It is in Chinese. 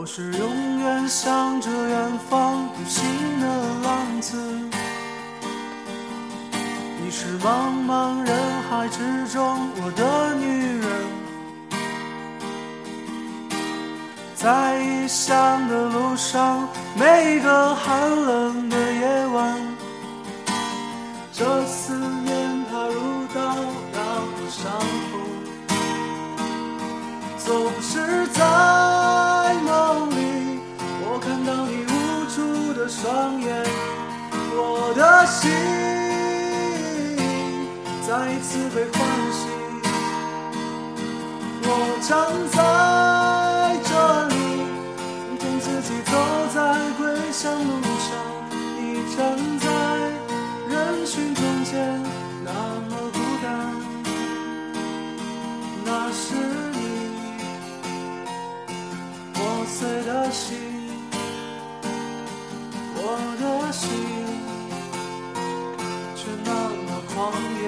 我是永远向着远方旅行的浪子，你是茫茫人海之中我的女人，在异乡的路上，每一个寒冷的夜晚，这思念它如。伤痛，总是在心再一次被唤醒。我站在这里，见自己走在归乡路上，你站在人群中间，那么孤单。那是你破碎的心，我的心。upon